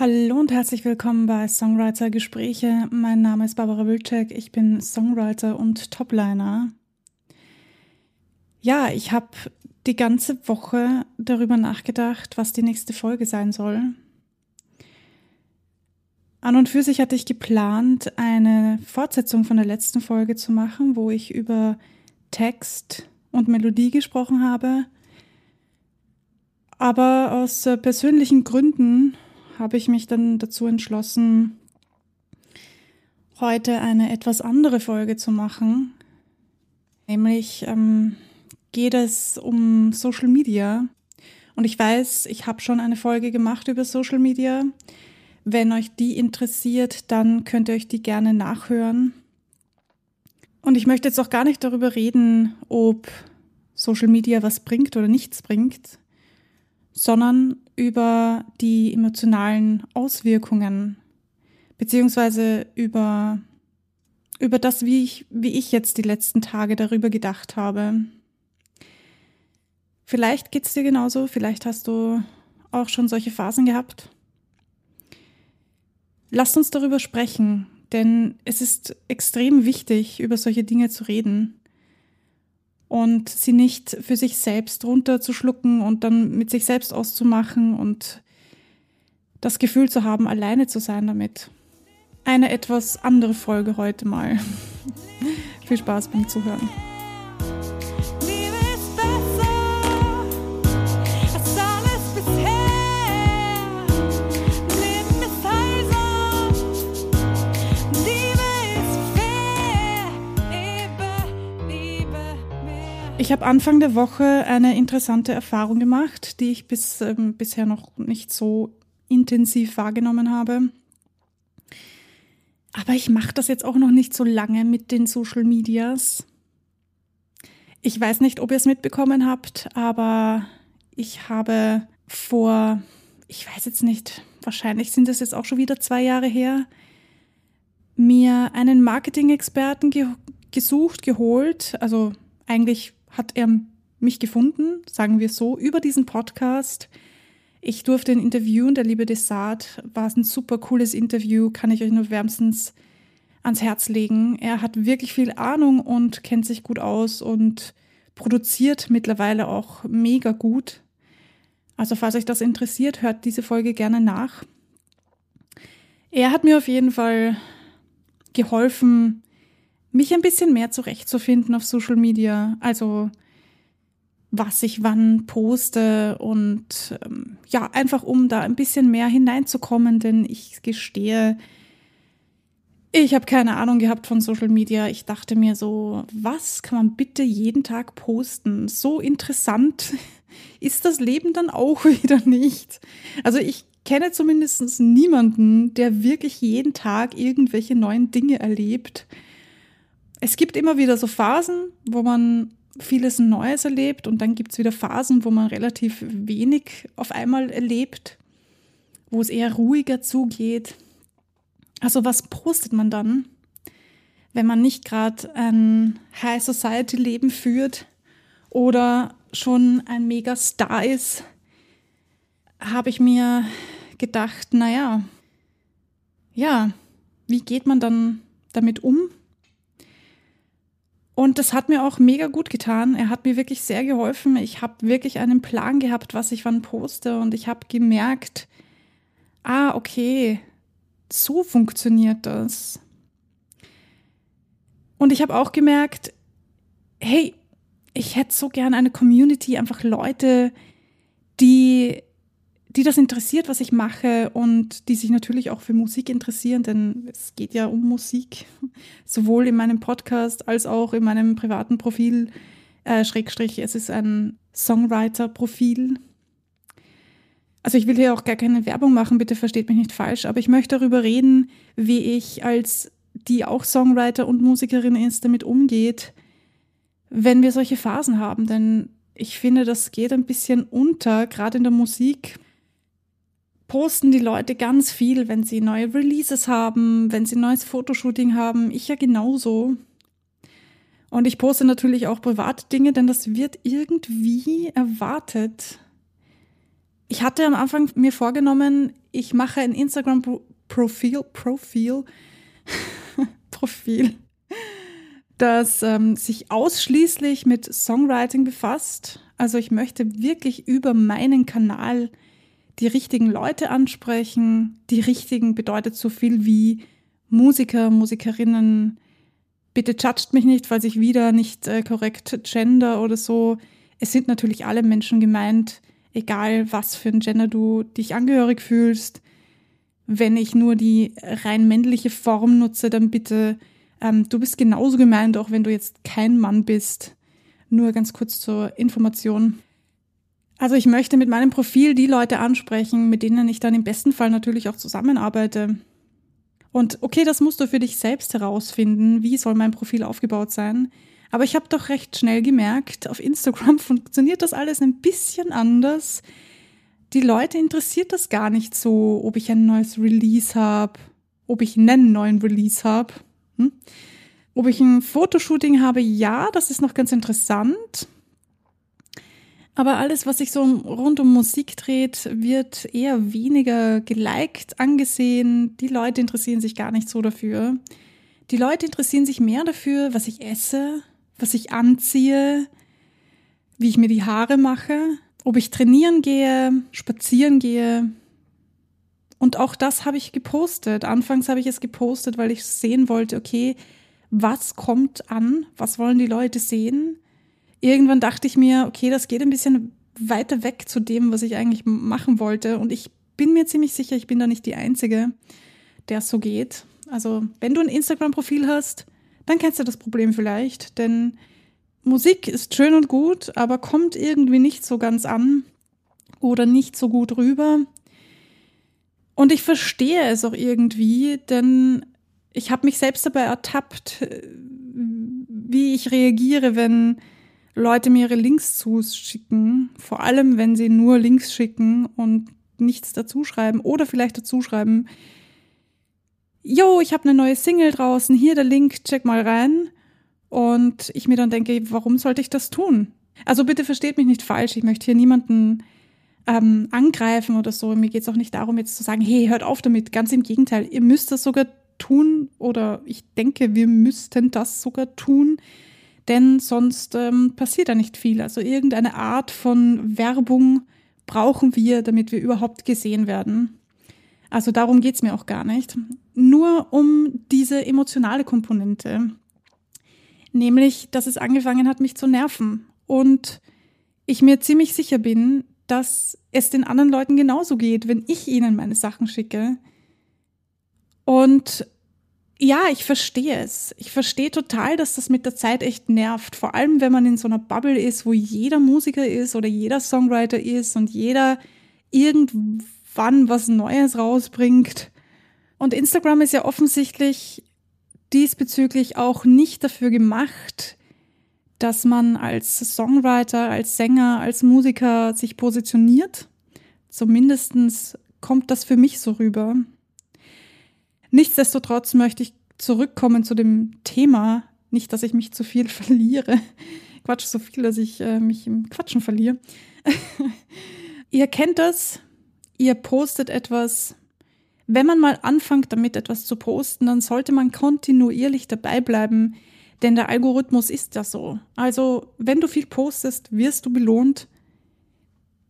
Hallo und herzlich willkommen bei Songwriter Gespräche. Mein Name ist Barbara Wilczek, ich bin Songwriter und Topliner. Ja, ich habe die ganze Woche darüber nachgedacht, was die nächste Folge sein soll. An und für sich hatte ich geplant, eine Fortsetzung von der letzten Folge zu machen, wo ich über Text und Melodie gesprochen habe. Aber aus persönlichen Gründen habe ich mich dann dazu entschlossen, heute eine etwas andere Folge zu machen. Nämlich ähm, geht es um Social Media. Und ich weiß, ich habe schon eine Folge gemacht über Social Media. Wenn euch die interessiert, dann könnt ihr euch die gerne nachhören. Und ich möchte jetzt auch gar nicht darüber reden, ob Social Media was bringt oder nichts bringt, sondern über die emotionalen Auswirkungen, beziehungsweise über, über das, wie ich, wie ich jetzt die letzten Tage darüber gedacht habe. Vielleicht geht es dir genauso, vielleicht hast du auch schon solche Phasen gehabt. Lasst uns darüber sprechen, denn es ist extrem wichtig, über solche Dinge zu reden und sie nicht für sich selbst runterzuschlucken und dann mit sich selbst auszumachen und das Gefühl zu haben, alleine zu sein damit. Eine etwas andere Folge heute mal. Viel Spaß beim Zuhören. Ich habe Anfang der Woche eine interessante Erfahrung gemacht, die ich bis, ähm, bisher noch nicht so intensiv wahrgenommen habe. Aber ich mache das jetzt auch noch nicht so lange mit den Social Medias. Ich weiß nicht, ob ihr es mitbekommen habt, aber ich habe vor, ich weiß jetzt nicht, wahrscheinlich sind das jetzt auch schon wieder zwei Jahre her, mir einen Marketing-Experten ge gesucht, geholt. Also eigentlich hat er mich gefunden, sagen wir so, über diesen Podcast. Ich durfte ihn interviewen, der liebe Desart. War ein super cooles Interview, kann ich euch nur wärmstens ans Herz legen. Er hat wirklich viel Ahnung und kennt sich gut aus und produziert mittlerweile auch mega gut. Also falls euch das interessiert, hört diese Folge gerne nach. Er hat mir auf jeden Fall geholfen, mich ein bisschen mehr zurechtzufinden auf Social Media. Also was ich wann poste und ähm, ja, einfach um da ein bisschen mehr hineinzukommen, denn ich gestehe, ich habe keine Ahnung gehabt von Social Media. Ich dachte mir so, was kann man bitte jeden Tag posten? So interessant ist das Leben dann auch wieder nicht. Also ich kenne zumindest niemanden, der wirklich jeden Tag irgendwelche neuen Dinge erlebt es gibt immer wieder so Phasen, wo man vieles Neues erlebt und dann gibt es wieder Phasen, wo man relativ wenig auf einmal erlebt, wo es eher ruhiger zugeht. Also was postet man dann, wenn man nicht gerade ein High Society Leben führt oder schon ein Megastar ist, habe ich mir gedacht, naja, ja, wie geht man dann damit um? Und das hat mir auch mega gut getan. Er hat mir wirklich sehr geholfen. Ich habe wirklich einen Plan gehabt, was ich wann poste. Und ich habe gemerkt, ah, okay, so funktioniert das. Und ich habe auch gemerkt, hey, ich hätte so gern eine Community, einfach Leute, die die das interessiert, was ich mache und die sich natürlich auch für Musik interessieren, denn es geht ja um Musik, sowohl in meinem Podcast als auch in meinem privaten Profil, äh, Schrägstrich, es ist ein Songwriter-Profil. Also ich will hier auch gar keine Werbung machen, bitte versteht mich nicht falsch, aber ich möchte darüber reden, wie ich als die auch Songwriter und Musikerin ist, damit umgeht, wenn wir solche Phasen haben, denn ich finde, das geht ein bisschen unter, gerade in der Musik posten die Leute ganz viel, wenn sie neue Releases haben, wenn sie ein neues Fotoshooting haben. Ich ja genauso. Und ich poste natürlich auch private Dinge, denn das wird irgendwie erwartet. Ich hatte am Anfang mir vorgenommen, ich mache ein Instagram-Profil, Profil, Profil, das ähm, sich ausschließlich mit Songwriting befasst. Also ich möchte wirklich über meinen Kanal die richtigen Leute ansprechen. Die richtigen bedeutet so viel wie Musiker, Musikerinnen. Bitte judgt mich nicht, falls ich wieder nicht äh, korrekt gender oder so. Es sind natürlich alle Menschen gemeint, egal was für ein Gender du dich angehörig fühlst. Wenn ich nur die rein männliche Form nutze, dann bitte, ähm, du bist genauso gemeint, auch wenn du jetzt kein Mann bist. Nur ganz kurz zur Information. Also ich möchte mit meinem Profil die Leute ansprechen, mit denen ich dann im besten Fall natürlich auch zusammenarbeite. Und okay, das musst du für dich selbst herausfinden, wie soll mein Profil aufgebaut sein. Aber ich habe doch recht schnell gemerkt, auf Instagram funktioniert das alles ein bisschen anders. Die Leute interessiert das gar nicht so, ob ich ein neues Release habe, ob ich einen neuen Release habe. Hm? Ob ich ein Fotoshooting habe, ja, das ist noch ganz interessant. Aber alles, was sich so rund um Musik dreht, wird eher weniger geliked angesehen. Die Leute interessieren sich gar nicht so dafür. Die Leute interessieren sich mehr dafür, was ich esse, was ich anziehe, wie ich mir die Haare mache, ob ich trainieren gehe, spazieren gehe. Und auch das habe ich gepostet. Anfangs habe ich es gepostet, weil ich sehen wollte, okay, was kommt an? Was wollen die Leute sehen? Irgendwann dachte ich mir, okay, das geht ein bisschen weiter weg zu dem, was ich eigentlich machen wollte. Und ich bin mir ziemlich sicher, ich bin da nicht die Einzige, der es so geht. Also, wenn du ein Instagram-Profil hast, dann kennst du das Problem vielleicht, denn Musik ist schön und gut, aber kommt irgendwie nicht so ganz an oder nicht so gut rüber. Und ich verstehe es auch irgendwie, denn ich habe mich selbst dabei ertappt, wie ich reagiere, wenn Leute mir ihre Links zuschicken, vor allem wenn sie nur Links schicken und nichts dazuschreiben oder vielleicht dazuschreiben, yo, ich habe eine neue Single draußen, hier der Link, check mal rein. Und ich mir dann denke, warum sollte ich das tun? Also bitte versteht mich nicht falsch, ich möchte hier niemanden ähm, angreifen oder so. Mir geht es auch nicht darum, jetzt zu sagen, hey, hört auf damit. Ganz im Gegenteil, ihr müsst das sogar tun oder ich denke, wir müssten das sogar tun, denn sonst ähm, passiert da nicht viel. Also irgendeine Art von Werbung brauchen wir, damit wir überhaupt gesehen werden. Also darum geht's mir auch gar nicht. Nur um diese emotionale Komponente. Nämlich, dass es angefangen hat, mich zu nerven. Und ich mir ziemlich sicher bin, dass es den anderen Leuten genauso geht, wenn ich ihnen meine Sachen schicke. Und ja, ich verstehe es. Ich verstehe total, dass das mit der Zeit echt nervt. Vor allem, wenn man in so einer Bubble ist, wo jeder Musiker ist oder jeder Songwriter ist und jeder irgendwo wann was Neues rausbringt. Und Instagram ist ja offensichtlich diesbezüglich auch nicht dafür gemacht, dass man als Songwriter, als Sänger, als Musiker sich positioniert. Zumindest kommt das für mich so rüber. Nichtsdestotrotz möchte ich zurückkommen zu dem Thema. Nicht, dass ich mich zu viel verliere. Quatsch so viel, dass ich äh, mich im Quatschen verliere. Ihr kennt das, ihr postet etwas. Wenn man mal anfängt, damit etwas zu posten, dann sollte man kontinuierlich dabei bleiben, denn der Algorithmus ist ja so. Also, wenn du viel postest, wirst du belohnt,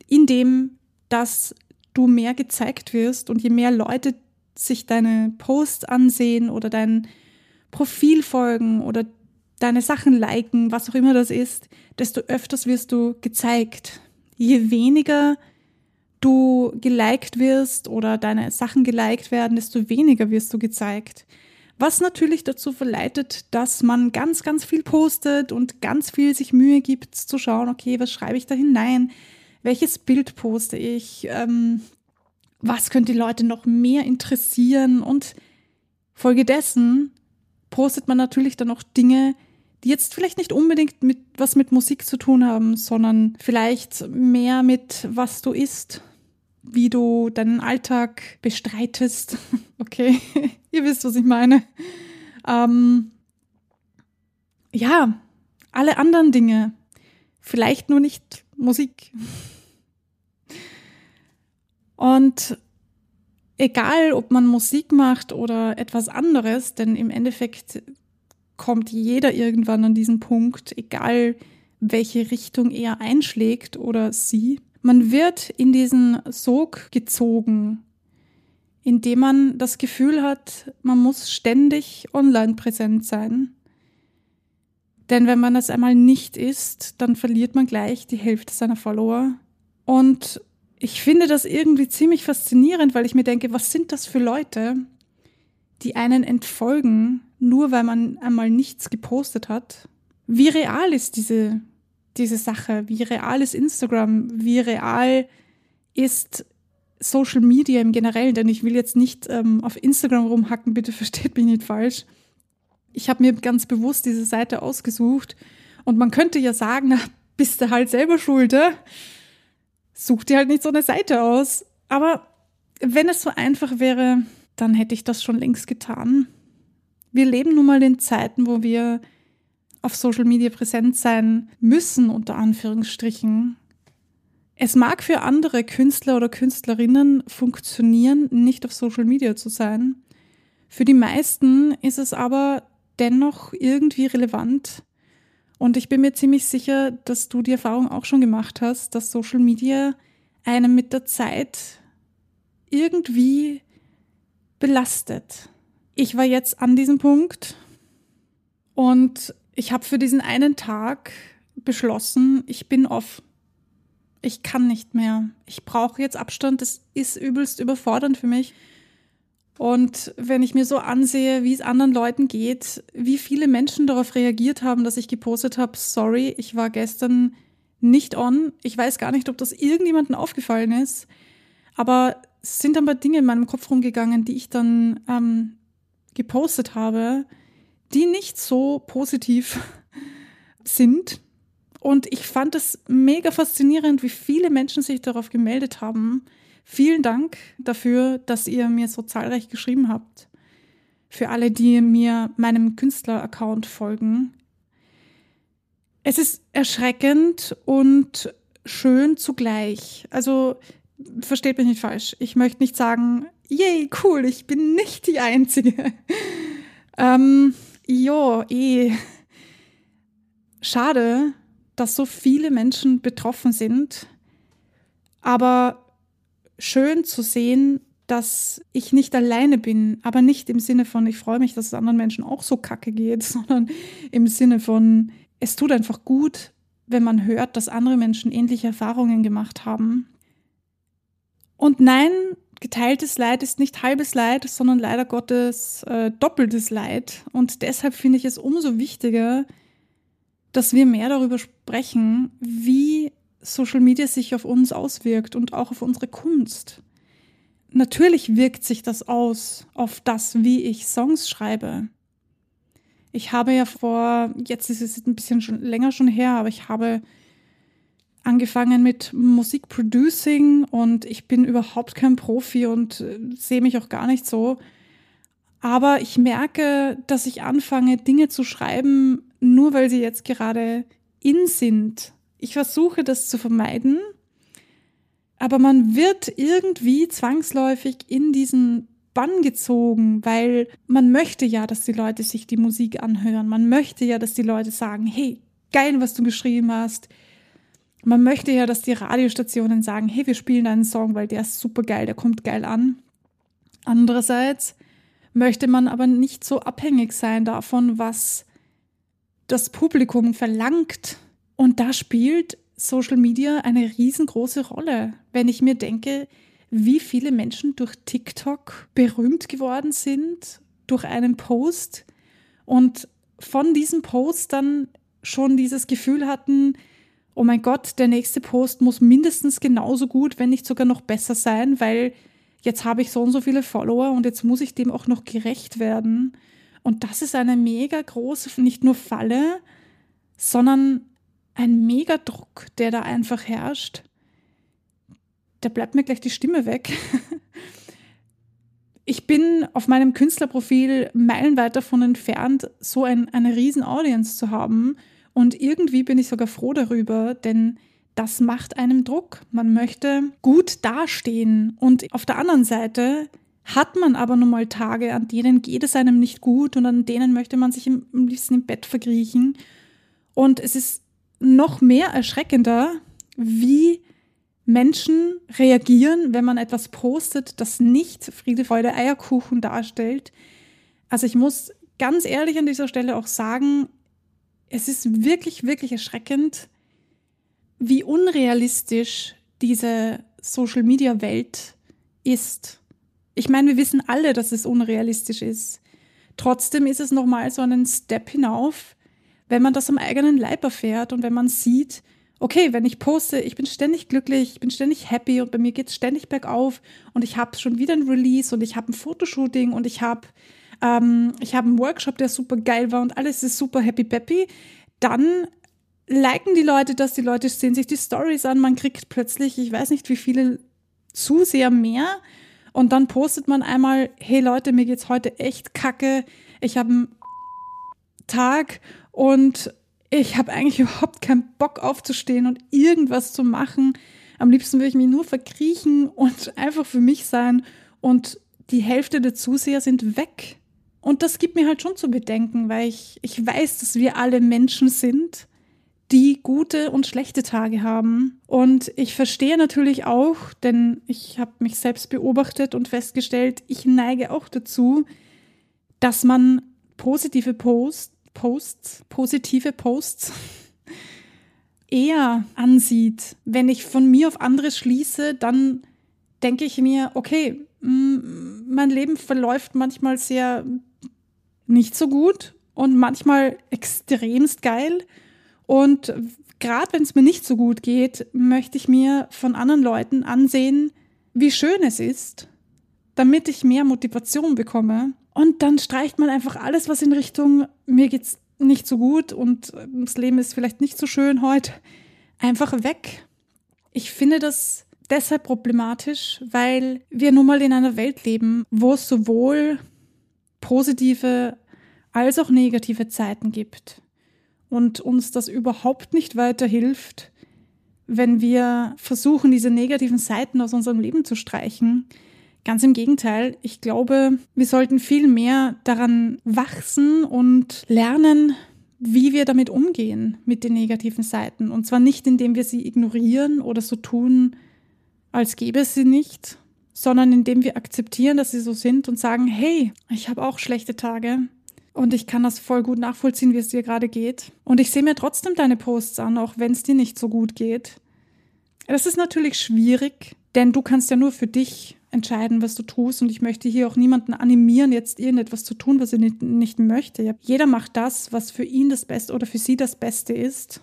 indem dass du mehr gezeigt wirst und je mehr Leute sich deine Posts ansehen oder dein Profil folgen oder deine Sachen liken, was auch immer das ist, desto öfters wirst du gezeigt. Je weniger du geliked wirst oder deine Sachen geliked werden, desto weniger wirst du gezeigt. Was natürlich dazu verleitet, dass man ganz, ganz viel postet und ganz viel sich Mühe gibt zu schauen, okay, was schreibe ich da hinein? Welches Bild poste ich? Ähm, was könnte die Leute noch mehr interessieren? Und folgedessen postet man natürlich dann auch Dinge, die jetzt vielleicht nicht unbedingt mit was mit Musik zu tun haben, sondern vielleicht mehr mit was du isst, wie du deinen Alltag bestreitest. Okay, ihr wisst, was ich meine. Ähm, ja, alle anderen Dinge. Vielleicht nur nicht Musik. Und egal, ob man Musik macht oder etwas anderes, denn im Endeffekt kommt jeder irgendwann an diesen Punkt, egal welche Richtung er einschlägt oder sie. Man wird in diesen Sog gezogen, indem man das Gefühl hat, man muss ständig online präsent sein. Denn wenn man das einmal nicht ist, dann verliert man gleich die Hälfte seiner Follower. Und ich finde das irgendwie ziemlich faszinierend, weil ich mir denke, was sind das für Leute, die einen entfolgen, nur weil man einmal nichts gepostet hat? Wie real ist diese, diese Sache? Wie real ist Instagram? Wie real ist Social Media im Generellen? Denn ich will jetzt nicht ähm, auf Instagram rumhacken, bitte versteht mich nicht falsch. Ich habe mir ganz bewusst diese Seite ausgesucht und man könnte ja sagen, na, bist du halt selber schuld? Such dir halt nicht so eine Seite aus. Aber wenn es so einfach wäre, dann hätte ich das schon längst getan. Wir leben nun mal in Zeiten, wo wir auf Social Media präsent sein müssen, unter Anführungsstrichen. Es mag für andere Künstler oder Künstlerinnen funktionieren, nicht auf Social Media zu sein. Für die meisten ist es aber dennoch irgendwie relevant, und ich bin mir ziemlich sicher, dass du die Erfahrung auch schon gemacht hast, dass Social Media einem mit der Zeit irgendwie belastet. Ich war jetzt an diesem Punkt und ich habe für diesen einen Tag beschlossen, ich bin off. Ich kann nicht mehr. Ich brauche jetzt Abstand. Das ist übelst überfordernd für mich. Und wenn ich mir so ansehe, wie es anderen Leuten geht, wie viele Menschen darauf reagiert haben, dass ich gepostet habe, sorry, ich war gestern nicht on. Ich weiß gar nicht, ob das irgendjemandem aufgefallen ist. Aber es sind ein paar Dinge in meinem Kopf rumgegangen, die ich dann ähm, gepostet habe, die nicht so positiv sind. Und ich fand es mega faszinierend, wie viele Menschen sich darauf gemeldet haben Vielen Dank dafür, dass ihr mir so zahlreich geschrieben habt. Für alle, die mir meinem Künstler-Account folgen. Es ist erschreckend und schön zugleich. Also versteht mich nicht falsch. Ich möchte nicht sagen, yay, cool, ich bin nicht die Einzige. ähm, jo, eh. Schade, dass so viele Menschen betroffen sind. Aber schön zu sehen, dass ich nicht alleine bin, aber nicht im Sinne von, ich freue mich, dass es anderen Menschen auch so kacke geht, sondern im Sinne von, es tut einfach gut, wenn man hört, dass andere Menschen ähnliche Erfahrungen gemacht haben. Und nein, geteiltes Leid ist nicht halbes Leid, sondern leider Gottes äh, doppeltes Leid. Und deshalb finde ich es umso wichtiger, dass wir mehr darüber sprechen, wie Social Media sich auf uns auswirkt und auch auf unsere Kunst. Natürlich wirkt sich das aus auf das, wie ich Songs schreibe. Ich habe ja vor, jetzt ist es ein bisschen schon länger schon her, aber ich habe angefangen mit Musikproducing und ich bin überhaupt kein Profi und äh, sehe mich auch gar nicht so. Aber ich merke, dass ich anfange, Dinge zu schreiben, nur weil sie jetzt gerade in sind ich versuche das zu vermeiden, aber man wird irgendwie zwangsläufig in diesen Bann gezogen, weil man möchte ja, dass die Leute sich die Musik anhören. Man möchte ja, dass die Leute sagen, hey, geil, was du geschrieben hast. Man möchte ja, dass die Radiostationen sagen, hey, wir spielen einen Song, weil der ist super geil, der kommt geil an. Andererseits möchte man aber nicht so abhängig sein davon, was das Publikum verlangt und da spielt Social Media eine riesengroße Rolle. Wenn ich mir denke, wie viele Menschen durch TikTok berühmt geworden sind, durch einen Post und von diesem Post dann schon dieses Gefühl hatten, oh mein Gott, der nächste Post muss mindestens genauso gut, wenn nicht sogar noch besser sein, weil jetzt habe ich so und so viele Follower und jetzt muss ich dem auch noch gerecht werden. Und das ist eine mega große, nicht nur Falle, sondern ein Megadruck, der da einfach herrscht. Da bleibt mir gleich die Stimme weg. Ich bin auf meinem Künstlerprofil meilenweit davon entfernt, so ein, eine riesen Audience zu haben. Und irgendwie bin ich sogar froh darüber, denn das macht einem Druck. Man möchte gut dastehen. Und auf der anderen Seite hat man aber nun mal Tage, an denen geht es einem nicht gut und an denen möchte man sich am liebsten im Bett verkriechen. Und es ist noch mehr erschreckender, wie Menschen reagieren, wenn man etwas postet, das nicht Friede, Freude, Eierkuchen darstellt. Also ich muss ganz ehrlich an dieser Stelle auch sagen, es ist wirklich, wirklich erschreckend, wie unrealistisch diese Social-Media-Welt ist. Ich meine, wir wissen alle, dass es unrealistisch ist. Trotzdem ist es nochmal so einen Step hinauf, wenn man das am eigenen Leib erfährt und wenn man sieht, okay, wenn ich poste, ich bin ständig glücklich, ich bin ständig happy und bei mir geht es ständig bergauf und ich habe schon wieder ein Release und ich habe ein Fotoshooting und ich habe ähm, habe einen Workshop, der super geil war und alles ist super happy peppy, dann liken die Leute das, die Leute sehen sich die Stories an, man kriegt plötzlich, ich weiß nicht wie viele Zuseher mehr und dann postet man einmal, hey Leute, mir geht's heute echt kacke, ich habe einen Tag und ich habe eigentlich überhaupt keinen Bock aufzustehen und irgendwas zu machen. Am liebsten würde ich mich nur verkriechen und einfach für mich sein und die Hälfte der Zuseher sind weg. Und das gibt mir halt schon zu bedenken, weil ich, ich weiß, dass wir alle Menschen sind, die gute und schlechte Tage haben. Und ich verstehe natürlich auch, denn ich habe mich selbst beobachtet und festgestellt, ich neige auch dazu, dass man positive Posts, Posts, positive Posts eher ansieht. Wenn ich von mir auf andere schließe, dann denke ich mir, okay, mein Leben verläuft manchmal sehr nicht so gut und manchmal extremst geil. Und gerade wenn es mir nicht so gut geht, möchte ich mir von anderen Leuten ansehen, wie schön es ist, damit ich mehr Motivation bekomme. Und dann streicht man einfach alles, was in Richtung mir geht's nicht so gut und das Leben ist vielleicht nicht so schön heute, einfach weg. Ich finde das deshalb problematisch, weil wir nun mal in einer Welt leben, wo es sowohl positive als auch negative Zeiten gibt und uns das überhaupt nicht weiterhilft, wenn wir versuchen, diese negativen Seiten aus unserem Leben zu streichen. Ganz im Gegenteil, ich glaube, wir sollten viel mehr daran wachsen und lernen, wie wir damit umgehen mit den negativen Seiten. Und zwar nicht, indem wir sie ignorieren oder so tun, als gäbe es sie nicht, sondern indem wir akzeptieren, dass sie so sind und sagen, hey, ich habe auch schlechte Tage und ich kann das voll gut nachvollziehen, wie es dir gerade geht. Und ich sehe mir trotzdem deine Posts an, auch wenn es dir nicht so gut geht. Das ist natürlich schwierig, denn du kannst ja nur für dich entscheiden, was du tust. Und ich möchte hier auch niemanden animieren, jetzt irgendetwas zu tun, was er nicht, nicht möchte. Jeder macht das, was für ihn das Beste oder für sie das Beste ist.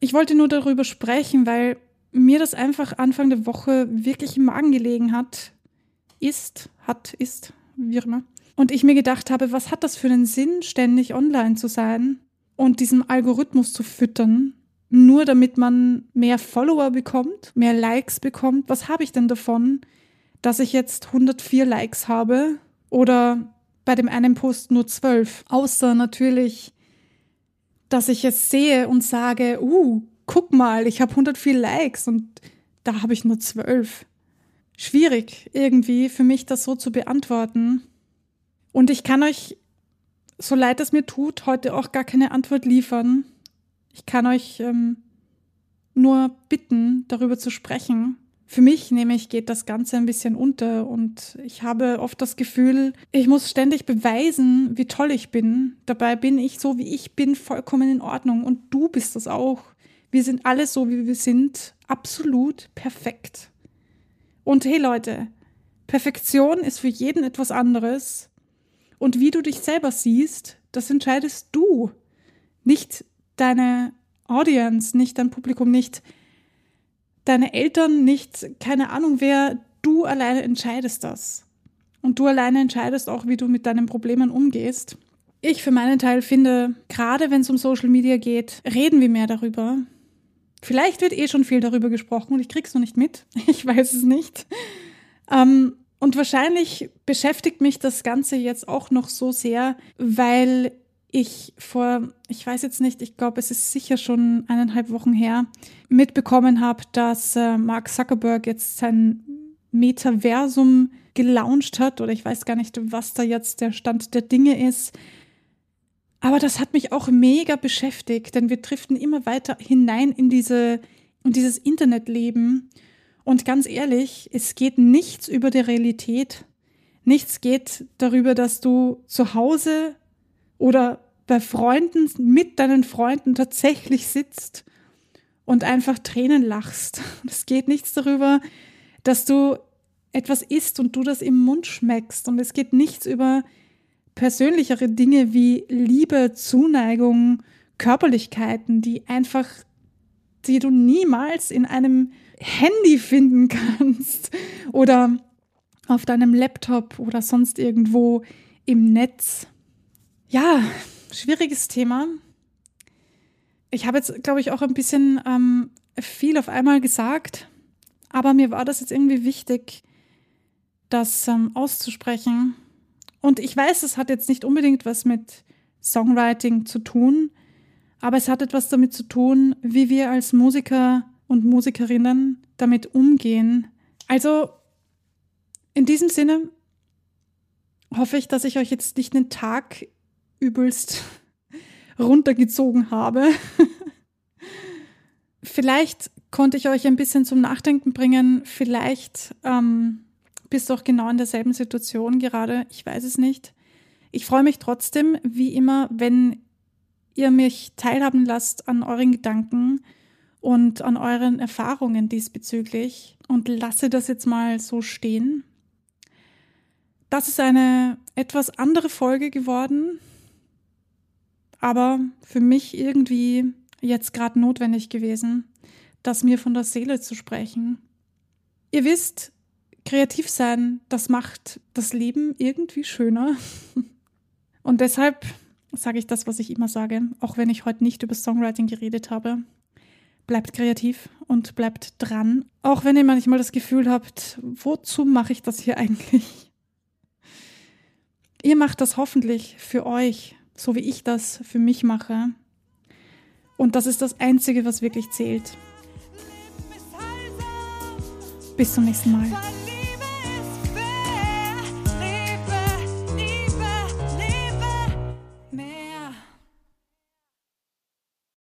Ich wollte nur darüber sprechen, weil mir das einfach Anfang der Woche wirklich im Magen gelegen hat. Ist, hat, ist, wie immer. Und ich mir gedacht habe, was hat das für einen Sinn, ständig online zu sein und diesem Algorithmus zu füttern, nur damit man mehr Follower bekommt, mehr Likes bekommt. Was habe ich denn davon, dass ich jetzt 104 Likes habe oder bei dem einen Post nur 12? Außer natürlich, dass ich es sehe und sage, uh, guck mal, ich habe 104 Likes und da habe ich nur 12. Schwierig irgendwie für mich das so zu beantworten. Und ich kann euch, so leid es mir tut, heute auch gar keine Antwort liefern. Ich kann euch ähm, nur bitten, darüber zu sprechen. Für mich nämlich geht das Ganze ein bisschen unter und ich habe oft das Gefühl, ich muss ständig beweisen, wie toll ich bin. Dabei bin ich so, wie ich bin, vollkommen in Ordnung und du bist das auch. Wir sind alle so, wie wir sind, absolut perfekt. Und hey Leute, Perfektion ist für jeden etwas anderes und wie du dich selber siehst, das entscheidest du. Nicht deine Audience, nicht dein Publikum, nicht deine Eltern, nicht keine Ahnung wer. Du alleine entscheidest das. Und du alleine entscheidest auch, wie du mit deinen Problemen umgehst. Ich für meinen Teil finde, gerade wenn es um Social Media geht, reden wir mehr darüber. Vielleicht wird eh schon viel darüber gesprochen und ich krieg's noch nicht mit. Ich weiß es nicht. Ähm, und wahrscheinlich beschäftigt mich das Ganze jetzt auch noch so sehr, weil ich vor, ich weiß jetzt nicht, ich glaube, es ist sicher schon eineinhalb Wochen her, mitbekommen habe, dass äh, Mark Zuckerberg jetzt sein Metaversum gelauncht hat oder ich weiß gar nicht, was da jetzt der Stand der Dinge ist. Aber das hat mich auch mega beschäftigt, denn wir driften immer weiter hinein in diese in dieses Internetleben. Und ganz ehrlich, es geht nichts über die Realität. Nichts geht darüber, dass du zu Hause oder bei Freunden mit deinen Freunden tatsächlich sitzt und einfach Tränen lachst. Es geht nichts darüber, dass du etwas isst und du das im Mund schmeckst. Und es geht nichts über persönlichere Dinge wie Liebe, Zuneigung, Körperlichkeiten, die einfach, die du niemals in einem Handy finden kannst oder auf deinem Laptop oder sonst irgendwo im Netz. Ja, schwieriges Thema. Ich habe jetzt, glaube ich, auch ein bisschen ähm, viel auf einmal gesagt, aber mir war das jetzt irgendwie wichtig, das ähm, auszusprechen. Und ich weiß, es hat jetzt nicht unbedingt was mit Songwriting zu tun, aber es hat etwas damit zu tun, wie wir als Musiker und Musikerinnen damit umgehen. Also in diesem Sinne hoffe ich, dass ich euch jetzt nicht einen Tag übelst runtergezogen habe. Vielleicht konnte ich euch ein bisschen zum Nachdenken bringen. Vielleicht ähm, bist du auch genau in derselben Situation gerade. Ich weiß es nicht. Ich freue mich trotzdem, wie immer, wenn ihr mich teilhaben lasst an euren Gedanken und an euren Erfahrungen diesbezüglich und lasse das jetzt mal so stehen. Das ist eine etwas andere Folge geworden, aber für mich irgendwie jetzt gerade notwendig gewesen, das mir von der Seele zu sprechen. Ihr wisst, kreativ sein, das macht das Leben irgendwie schöner. Und deshalb sage ich das, was ich immer sage, auch wenn ich heute nicht über Songwriting geredet habe. Bleibt kreativ und bleibt dran, auch wenn ihr manchmal das Gefühl habt, wozu mache ich das hier eigentlich? Ihr macht das hoffentlich für euch, so wie ich das für mich mache. Und das ist das Einzige, was wirklich zählt. Bis zum nächsten Mal.